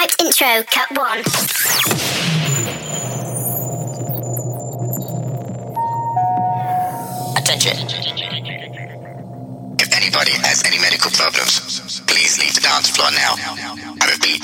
Hyped intro, cut one. Attention. If anybody has any medical problems, please leave the dance floor now. I repeat,